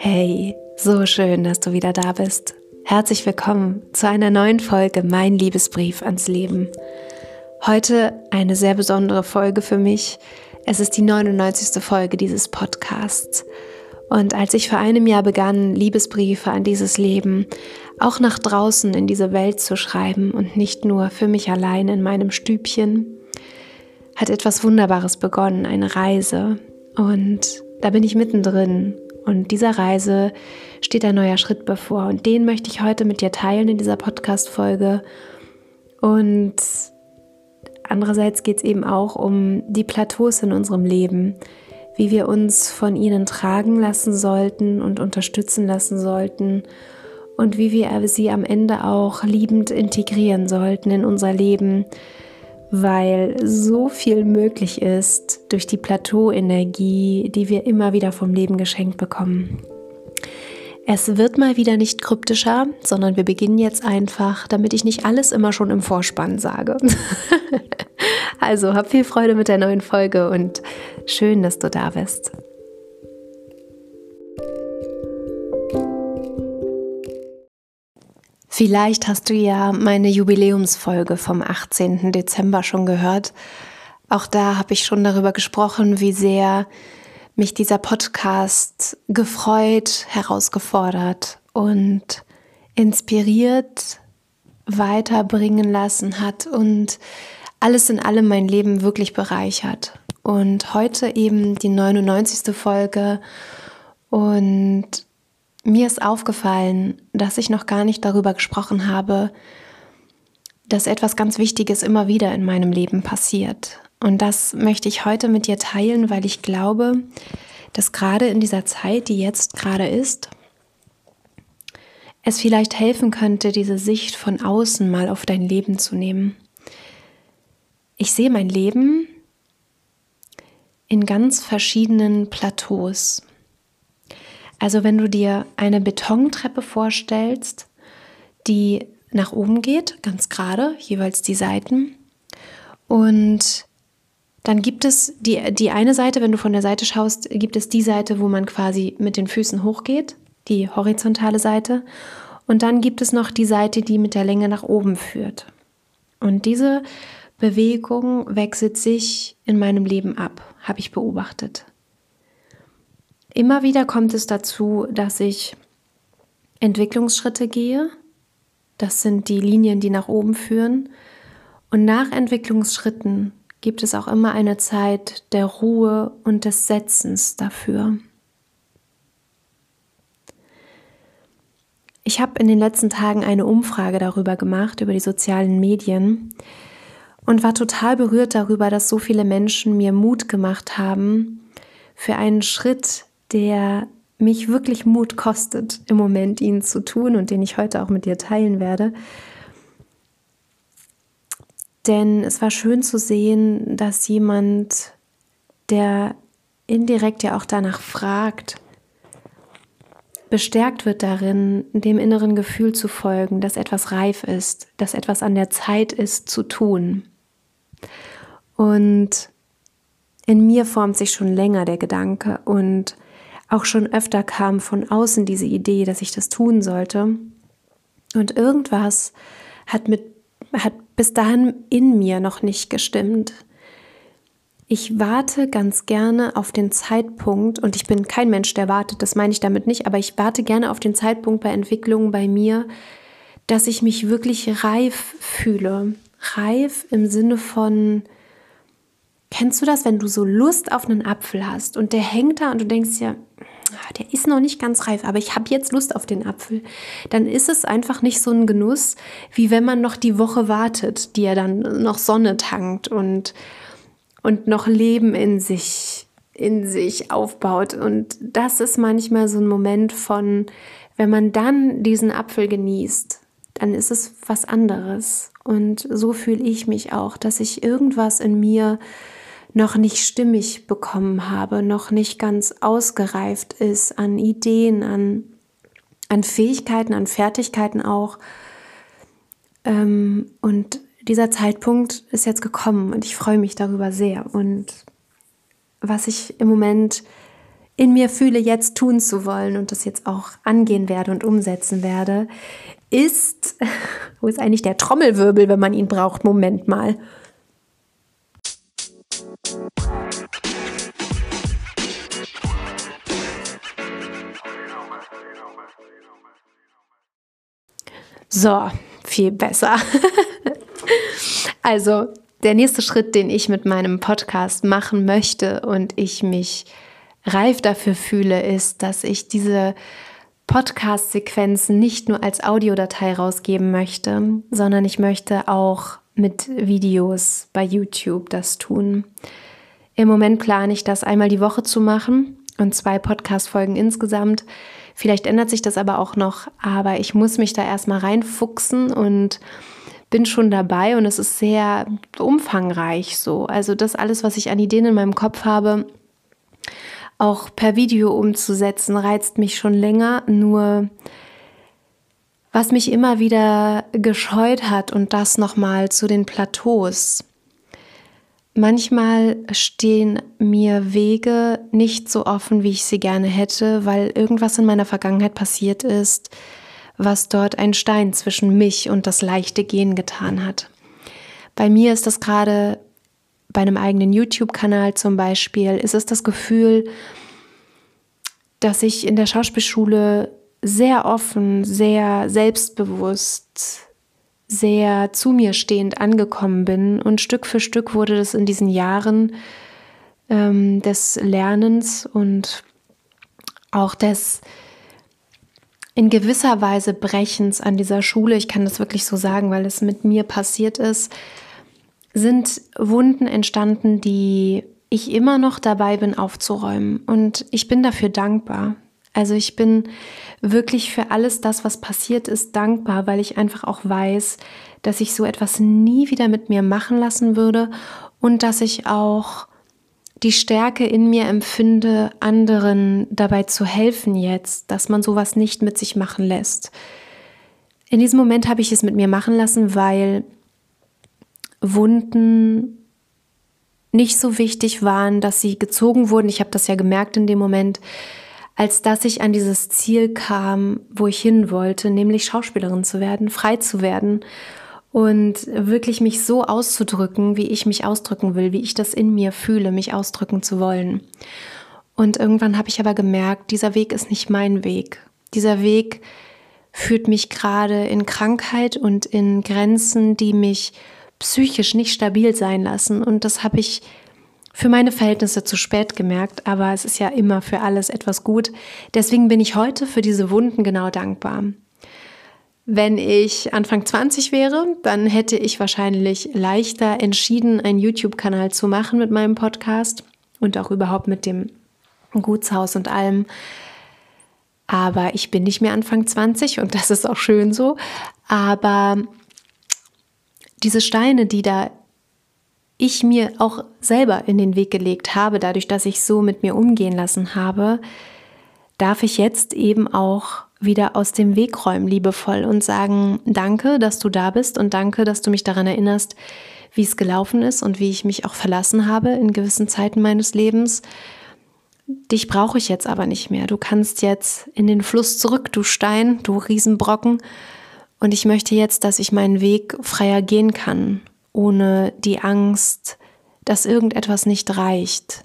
Hey, so schön, dass du wieder da bist. Herzlich willkommen zu einer neuen Folge Mein Liebesbrief ans Leben. Heute eine sehr besondere Folge für mich. Es ist die 99. Folge dieses Podcasts. Und als ich vor einem Jahr begann, Liebesbriefe an dieses Leben auch nach draußen in diese Welt zu schreiben und nicht nur für mich allein in meinem Stübchen, hat etwas Wunderbares begonnen, eine Reise. Und da bin ich mittendrin und dieser Reise steht ein neuer Schritt bevor. Und den möchte ich heute mit dir teilen in dieser Podcast-Folge. Und andererseits geht es eben auch um die Plateaus in unserem Leben, wie wir uns von ihnen tragen lassen sollten und unterstützen lassen sollten und wie wir sie am Ende auch liebend integrieren sollten in unser Leben, weil so viel möglich ist durch die Plateauenergie, die wir immer wieder vom Leben geschenkt bekommen. Es wird mal wieder nicht kryptischer, sondern wir beginnen jetzt einfach, damit ich nicht alles immer schon im Vorspann sage. also hab viel Freude mit der neuen Folge und schön, dass du da bist. Vielleicht hast du ja meine Jubiläumsfolge vom 18. Dezember schon gehört. Auch da habe ich schon darüber gesprochen, wie sehr mich dieser Podcast gefreut, herausgefordert und inspiriert weiterbringen lassen hat und alles in allem mein Leben wirklich bereichert. Und heute eben die 99. Folge und mir ist aufgefallen, dass ich noch gar nicht darüber gesprochen habe, dass etwas ganz Wichtiges immer wieder in meinem Leben passiert. Und das möchte ich heute mit dir teilen, weil ich glaube, dass gerade in dieser Zeit, die jetzt gerade ist, es vielleicht helfen könnte, diese Sicht von außen mal auf dein Leben zu nehmen. Ich sehe mein Leben in ganz verschiedenen Plateaus. Also wenn du dir eine Betontreppe vorstellst, die nach oben geht, ganz gerade, jeweils die Seiten. Und dann gibt es die, die eine Seite, wenn du von der Seite schaust, gibt es die Seite, wo man quasi mit den Füßen hochgeht, die horizontale Seite. Und dann gibt es noch die Seite, die mit der Länge nach oben führt. Und diese Bewegung wechselt sich in meinem Leben ab, habe ich beobachtet. Immer wieder kommt es dazu, dass ich Entwicklungsschritte gehe. Das sind die Linien, die nach oben führen. Und nach Entwicklungsschritten gibt es auch immer eine Zeit der Ruhe und des Setzens dafür. Ich habe in den letzten Tagen eine Umfrage darüber gemacht, über die sozialen Medien und war total berührt darüber, dass so viele Menschen mir Mut gemacht haben für einen Schritt der mich wirklich Mut kostet, im Moment ihn zu tun und den ich heute auch mit dir teilen werde. Denn es war schön zu sehen, dass jemand, der indirekt ja auch danach fragt, bestärkt wird darin, dem inneren Gefühl zu folgen, dass etwas reif ist, dass etwas an der Zeit ist zu tun. Und in mir formt sich schon länger der Gedanke und auch schon öfter kam von außen diese Idee, dass ich das tun sollte. Und irgendwas hat, mit, hat bis dahin in mir noch nicht gestimmt. Ich warte ganz gerne auf den Zeitpunkt, und ich bin kein Mensch, der wartet, das meine ich damit nicht, aber ich warte gerne auf den Zeitpunkt bei Entwicklungen bei mir, dass ich mich wirklich reif fühle. Reif im Sinne von, Kennst du das, wenn du so Lust auf einen Apfel hast und der hängt da und du denkst ja, ah, der ist noch nicht ganz reif, aber ich habe jetzt Lust auf den Apfel, dann ist es einfach nicht so ein Genuss, wie wenn man noch die Woche wartet, die er dann noch Sonne tankt und, und noch Leben in sich, in sich aufbaut. Und das ist manchmal so ein Moment von, wenn man dann diesen Apfel genießt, dann ist es was anderes. Und so fühle ich mich auch, dass ich irgendwas in mir noch nicht stimmig bekommen habe, noch nicht ganz ausgereift ist an Ideen, an, an Fähigkeiten, an Fertigkeiten auch. Ähm, und dieser Zeitpunkt ist jetzt gekommen und ich freue mich darüber sehr. Und was ich im Moment in mir fühle, jetzt tun zu wollen und das jetzt auch angehen werde und umsetzen werde, ist, wo ist eigentlich der Trommelwirbel, wenn man ihn braucht? Moment mal. So, viel besser. also, der nächste Schritt, den ich mit meinem Podcast machen möchte und ich mich reif dafür fühle, ist, dass ich diese Podcast-Sequenzen nicht nur als Audiodatei rausgeben möchte, sondern ich möchte auch mit Videos bei YouTube das tun. Im Moment plane ich das einmal die Woche zu machen und zwei Podcast-Folgen insgesamt. Vielleicht ändert sich das aber auch noch, aber ich muss mich da erstmal reinfuchsen und bin schon dabei und es ist sehr umfangreich so. Also das alles, was ich an Ideen in meinem Kopf habe, auch per Video umzusetzen, reizt mich schon länger. Nur was mich immer wieder gescheut hat und das nochmal zu den Plateaus. Manchmal stehen mir Wege nicht so offen, wie ich sie gerne hätte, weil irgendwas in meiner Vergangenheit passiert ist, was dort ein Stein zwischen mich und das leichte Gehen getan hat. Bei mir ist das gerade bei einem eigenen YouTube-Kanal zum Beispiel, ist es das Gefühl, dass ich in der Schauspielschule sehr offen, sehr selbstbewusst, sehr zu mir stehend angekommen bin. Und Stück für Stück wurde das in diesen Jahren ähm, des Lernens und auch des in gewisser Weise Brechens an dieser Schule, ich kann das wirklich so sagen, weil es mit mir passiert ist, sind Wunden entstanden, die ich immer noch dabei bin aufzuräumen. Und ich bin dafür dankbar. Also ich bin wirklich für alles das, was passiert ist, dankbar, weil ich einfach auch weiß, dass ich so etwas nie wieder mit mir machen lassen würde und dass ich auch die Stärke in mir empfinde, anderen dabei zu helfen jetzt, dass man sowas nicht mit sich machen lässt. In diesem Moment habe ich es mit mir machen lassen, weil Wunden nicht so wichtig waren, dass sie gezogen wurden. Ich habe das ja gemerkt in dem Moment, als dass ich an dieses Ziel kam, wo ich hin wollte, nämlich Schauspielerin zu werden, frei zu werden und wirklich mich so auszudrücken, wie ich mich ausdrücken will, wie ich das in mir fühle, mich ausdrücken zu wollen. Und irgendwann habe ich aber gemerkt, dieser Weg ist nicht mein Weg. Dieser Weg führt mich gerade in Krankheit und in Grenzen, die mich psychisch nicht stabil sein lassen. Und das habe ich für meine Verhältnisse zu spät gemerkt, aber es ist ja immer für alles etwas gut. Deswegen bin ich heute für diese Wunden genau dankbar. Wenn ich Anfang 20 wäre, dann hätte ich wahrscheinlich leichter entschieden, einen YouTube-Kanal zu machen mit meinem Podcast und auch überhaupt mit dem Gutshaus und allem. Aber ich bin nicht mehr Anfang 20 und das ist auch schön so. Aber diese Steine, die da ich mir auch selber in den Weg gelegt habe, dadurch, dass ich so mit mir umgehen lassen habe, darf ich jetzt eben auch wieder aus dem Weg räumen, liebevoll, und sagen, danke, dass du da bist und danke, dass du mich daran erinnerst, wie es gelaufen ist und wie ich mich auch verlassen habe in gewissen Zeiten meines Lebens. Dich brauche ich jetzt aber nicht mehr. Du kannst jetzt in den Fluss zurück, du Stein, du Riesenbrocken. Und ich möchte jetzt, dass ich meinen Weg freier gehen kann, ohne die Angst, dass irgendetwas nicht reicht,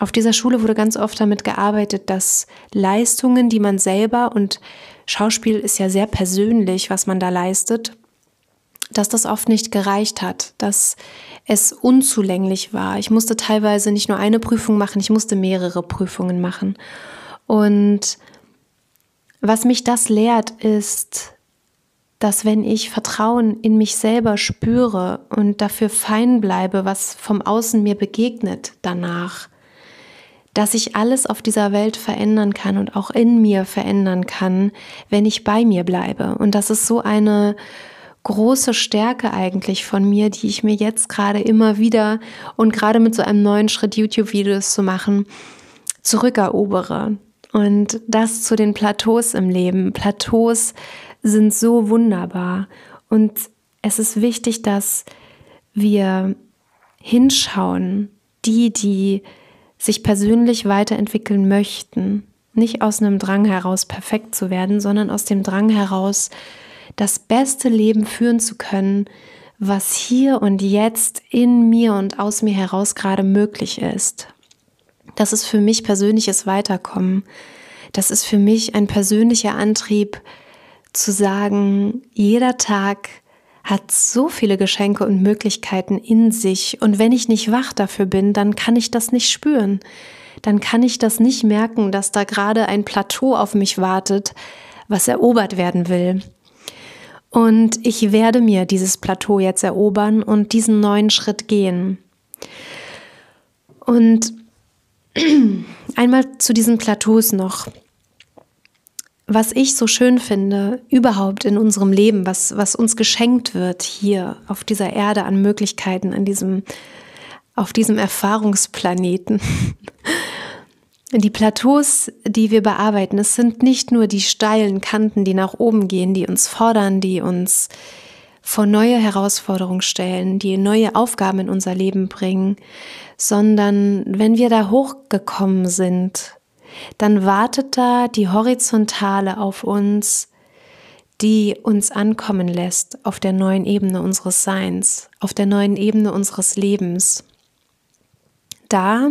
auf dieser Schule wurde ganz oft damit gearbeitet, dass Leistungen, die man selber und Schauspiel ist ja sehr persönlich, was man da leistet, dass das oft nicht gereicht hat, dass es unzulänglich war. Ich musste teilweise nicht nur eine Prüfung machen, ich musste mehrere Prüfungen machen. Und was mich das lehrt, ist, dass wenn ich Vertrauen in mich selber spüre und dafür fein bleibe, was vom Außen mir begegnet danach, dass ich alles auf dieser Welt verändern kann und auch in mir verändern kann, wenn ich bei mir bleibe. Und das ist so eine große Stärke eigentlich von mir, die ich mir jetzt gerade immer wieder und gerade mit so einem neuen Schritt YouTube-Videos zu machen, zurückerobere. Und das zu den Plateaus im Leben. Plateaus, sind so wunderbar. Und es ist wichtig, dass wir hinschauen, die, die sich persönlich weiterentwickeln möchten, nicht aus einem Drang heraus perfekt zu werden, sondern aus dem Drang heraus, das beste Leben führen zu können, was hier und jetzt in mir und aus mir heraus gerade möglich ist. Das ist für mich persönliches Weiterkommen. Das ist für mich ein persönlicher Antrieb zu sagen, jeder Tag hat so viele Geschenke und Möglichkeiten in sich. Und wenn ich nicht wach dafür bin, dann kann ich das nicht spüren. Dann kann ich das nicht merken, dass da gerade ein Plateau auf mich wartet, was erobert werden will. Und ich werde mir dieses Plateau jetzt erobern und diesen neuen Schritt gehen. Und einmal zu diesen Plateaus noch was ich so schön finde, überhaupt in unserem Leben, was, was uns geschenkt wird hier auf dieser Erde an Möglichkeiten, an diesem, auf diesem Erfahrungsplaneten. Die Plateaus, die wir bearbeiten, es sind nicht nur die steilen Kanten, die nach oben gehen, die uns fordern, die uns vor neue Herausforderungen stellen, die neue Aufgaben in unser Leben bringen, sondern wenn wir da hochgekommen sind, dann wartet da die Horizontale auf uns, die uns ankommen lässt auf der neuen Ebene unseres Seins, auf der neuen Ebene unseres Lebens. Da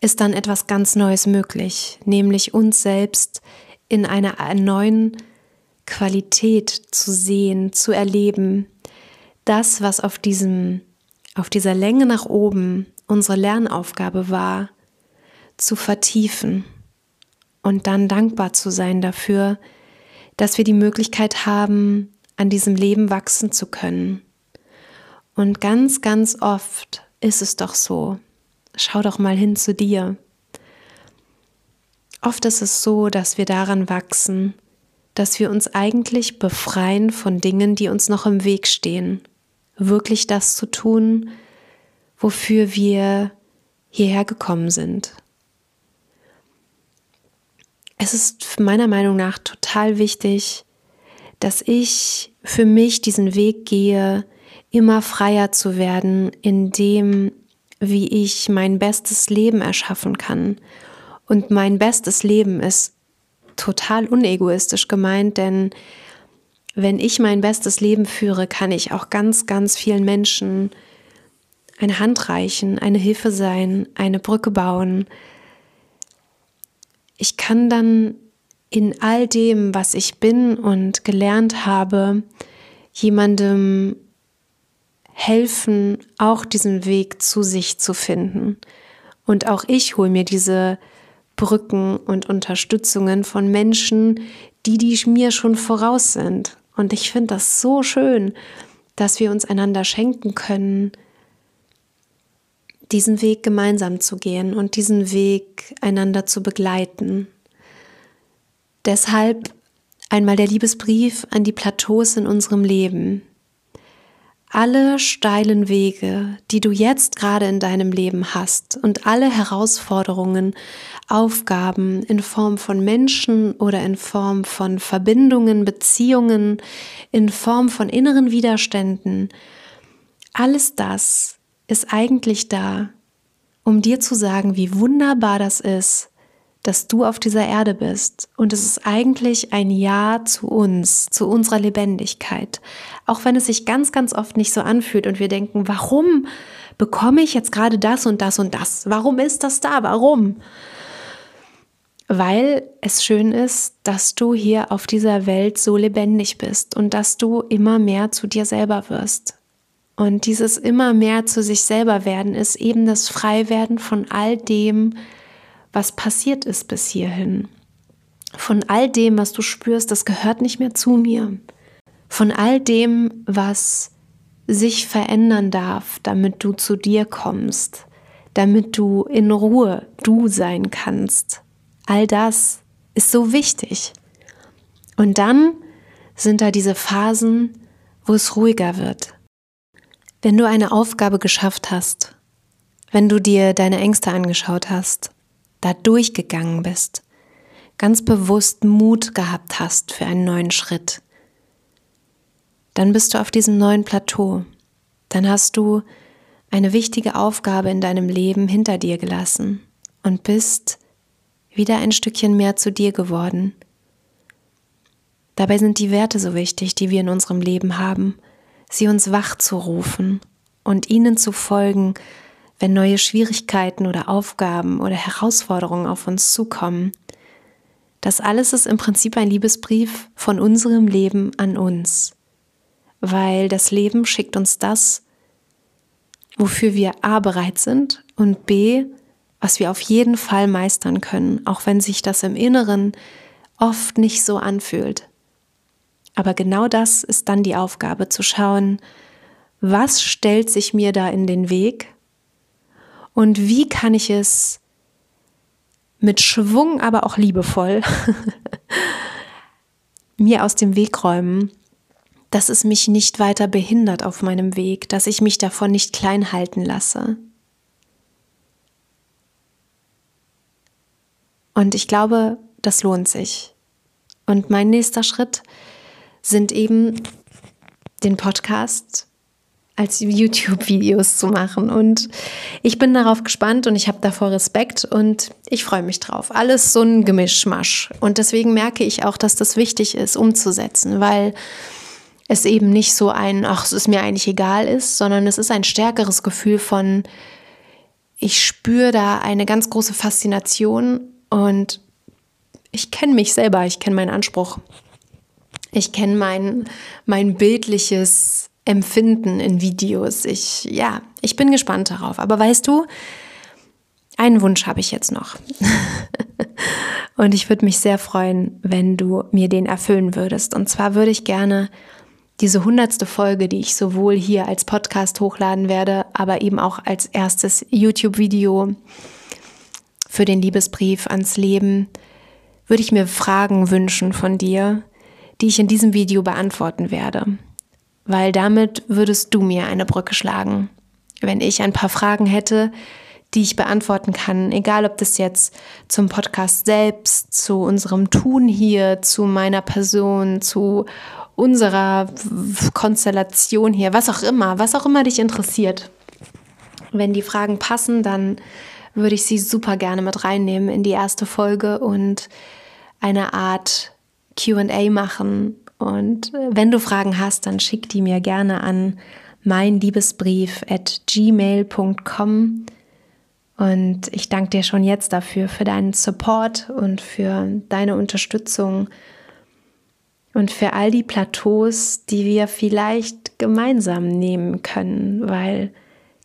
ist dann etwas ganz Neues möglich, nämlich uns selbst in einer neuen Qualität zu sehen, zu erleben. Das, was auf diesem, auf dieser Länge nach oben unsere Lernaufgabe war, zu vertiefen und dann dankbar zu sein dafür, dass wir die Möglichkeit haben, an diesem Leben wachsen zu können. Und ganz, ganz oft ist es doch so. Schau doch mal hin zu dir. Oft ist es so, dass wir daran wachsen, dass wir uns eigentlich befreien von Dingen, die uns noch im Weg stehen. Wirklich das zu tun, wofür wir hierher gekommen sind. Es ist meiner Meinung nach total wichtig, dass ich für mich diesen Weg gehe, immer freier zu werden in dem, wie ich mein bestes Leben erschaffen kann. Und mein bestes Leben ist total unegoistisch gemeint, denn wenn ich mein bestes Leben führe, kann ich auch ganz, ganz vielen Menschen eine Hand reichen, eine Hilfe sein, eine Brücke bauen, ich kann dann in all dem, was ich bin und gelernt habe, jemandem helfen, auch diesen Weg zu sich zu finden. Und auch ich hole mir diese Brücken und Unterstützungen von Menschen, die, die mir schon voraus sind. Und ich finde das so schön, dass wir uns einander schenken können, diesen Weg gemeinsam zu gehen und diesen Weg einander zu begleiten. Deshalb einmal der Liebesbrief an die Plateaus in unserem Leben. Alle steilen Wege, die du jetzt gerade in deinem Leben hast und alle Herausforderungen, Aufgaben in Form von Menschen oder in Form von Verbindungen, Beziehungen, in Form von inneren Widerständen, alles das ist eigentlich da, um dir zu sagen, wie wunderbar das ist, dass du auf dieser Erde bist. Und es ist eigentlich ein Ja zu uns, zu unserer Lebendigkeit. Auch wenn es sich ganz, ganz oft nicht so anfühlt und wir denken, warum bekomme ich jetzt gerade das und das und das? Warum ist das da? Warum? Weil es schön ist, dass du hier auf dieser Welt so lebendig bist und dass du immer mehr zu dir selber wirst. Und dieses immer mehr zu sich selber werden ist eben das Freiwerden von all dem, was passiert ist bis hierhin. Von all dem, was du spürst, das gehört nicht mehr zu mir. Von all dem, was sich verändern darf, damit du zu dir kommst, damit du in Ruhe du sein kannst. All das ist so wichtig. Und dann sind da diese Phasen, wo es ruhiger wird, wenn du eine Aufgabe geschafft hast, wenn du dir deine Ängste angeschaut hast, da durchgegangen bist, ganz bewusst Mut gehabt hast für einen neuen Schritt, dann bist du auf diesem neuen Plateau. Dann hast du eine wichtige Aufgabe in deinem Leben hinter dir gelassen. und bist wieder ein Stückchen mehr zu dir geworden. Dabei sind die Werte so wichtig, die wir in unserem Leben haben, sie uns wach zu rufen und ihnen zu folgen, wenn neue Schwierigkeiten oder Aufgaben oder Herausforderungen auf uns zukommen. Das alles ist im Prinzip ein Liebesbrief von unserem Leben an uns, weil das Leben schickt uns das, wofür wir A bereit sind und B, was wir auf jeden Fall meistern können, auch wenn sich das im Inneren oft nicht so anfühlt. Aber genau das ist dann die Aufgabe, zu schauen, was stellt sich mir da in den Weg und wie kann ich es mit Schwung, aber auch liebevoll mir aus dem Weg räumen, dass es mich nicht weiter behindert auf meinem Weg, dass ich mich davon nicht klein halten lasse. Und ich glaube, das lohnt sich. Und mein nächster Schritt sind eben den Podcast als YouTube-Videos zu machen. Und ich bin darauf gespannt und ich habe davor Respekt und ich freue mich drauf. Alles so ein Gemischmasch. Und deswegen merke ich auch, dass das wichtig ist, umzusetzen, weil es eben nicht so ein, ach, es ist mir eigentlich egal ist, sondern es ist ein stärkeres Gefühl von, ich spüre da eine ganz große Faszination und ich kenne mich selber, ich kenne meinen Anspruch. Ich kenne mein, mein bildliches Empfinden in Videos. Ich, ja, ich bin gespannt darauf. Aber weißt du, einen Wunsch habe ich jetzt noch. Und ich würde mich sehr freuen, wenn du mir den erfüllen würdest. Und zwar würde ich gerne diese hundertste Folge, die ich sowohl hier als Podcast hochladen werde, aber eben auch als erstes YouTube-Video für den Liebesbrief ans Leben, würde ich mir Fragen wünschen von dir, die ich in diesem Video beantworten werde weil damit würdest du mir eine Brücke schlagen. Wenn ich ein paar Fragen hätte, die ich beantworten kann, egal ob das jetzt zum Podcast selbst, zu unserem Tun hier, zu meiner Person, zu unserer Konstellation hier, was auch immer, was auch immer dich interessiert. Wenn die Fragen passen, dann würde ich sie super gerne mit reinnehmen in die erste Folge und eine Art QA machen, und äh, wenn du Fragen hast, dann schick die mir gerne an mein Liebesbrief at gmail.com. Und ich danke dir schon jetzt dafür, für deinen Support und für deine Unterstützung und für all die Plateaus, die wir vielleicht gemeinsam nehmen können, weil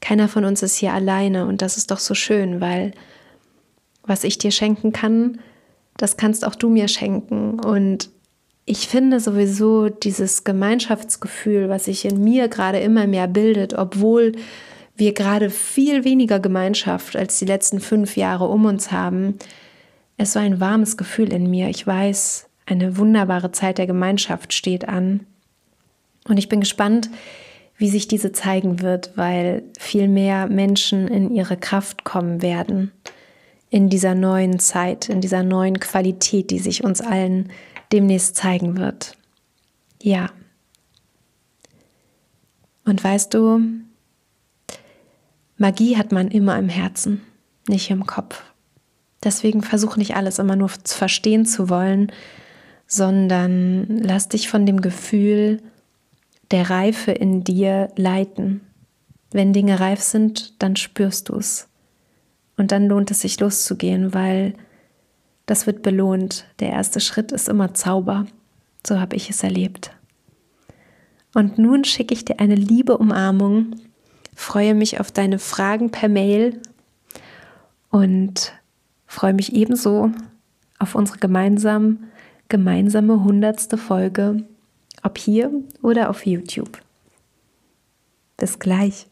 keiner von uns ist hier alleine und das ist doch so schön, weil was ich dir schenken kann, das kannst auch du mir schenken und ich finde sowieso dieses Gemeinschaftsgefühl, was sich in mir gerade immer mehr bildet, obwohl wir gerade viel weniger Gemeinschaft als die letzten fünf Jahre um uns haben, ist so ein warmes Gefühl in mir. Ich weiß, eine wunderbare Zeit der Gemeinschaft steht an. Und ich bin gespannt, wie sich diese zeigen wird, weil viel mehr Menschen in ihre Kraft kommen werden in dieser neuen Zeit, in dieser neuen Qualität, die sich uns allen demnächst zeigen wird. Ja. Und weißt du, Magie hat man immer im Herzen, nicht im Kopf. Deswegen versuch nicht alles immer nur zu verstehen zu wollen, sondern lass dich von dem Gefühl der Reife in dir leiten. Wenn Dinge reif sind, dann spürst du es. Und dann lohnt es sich loszugehen, weil das wird belohnt. Der erste Schritt ist immer Zauber. So habe ich es erlebt. Und nun schicke ich dir eine liebe Umarmung, freue mich auf deine Fragen per Mail und freue mich ebenso auf unsere gemeinsam, gemeinsame hundertste Folge, ob hier oder auf YouTube. Bis gleich.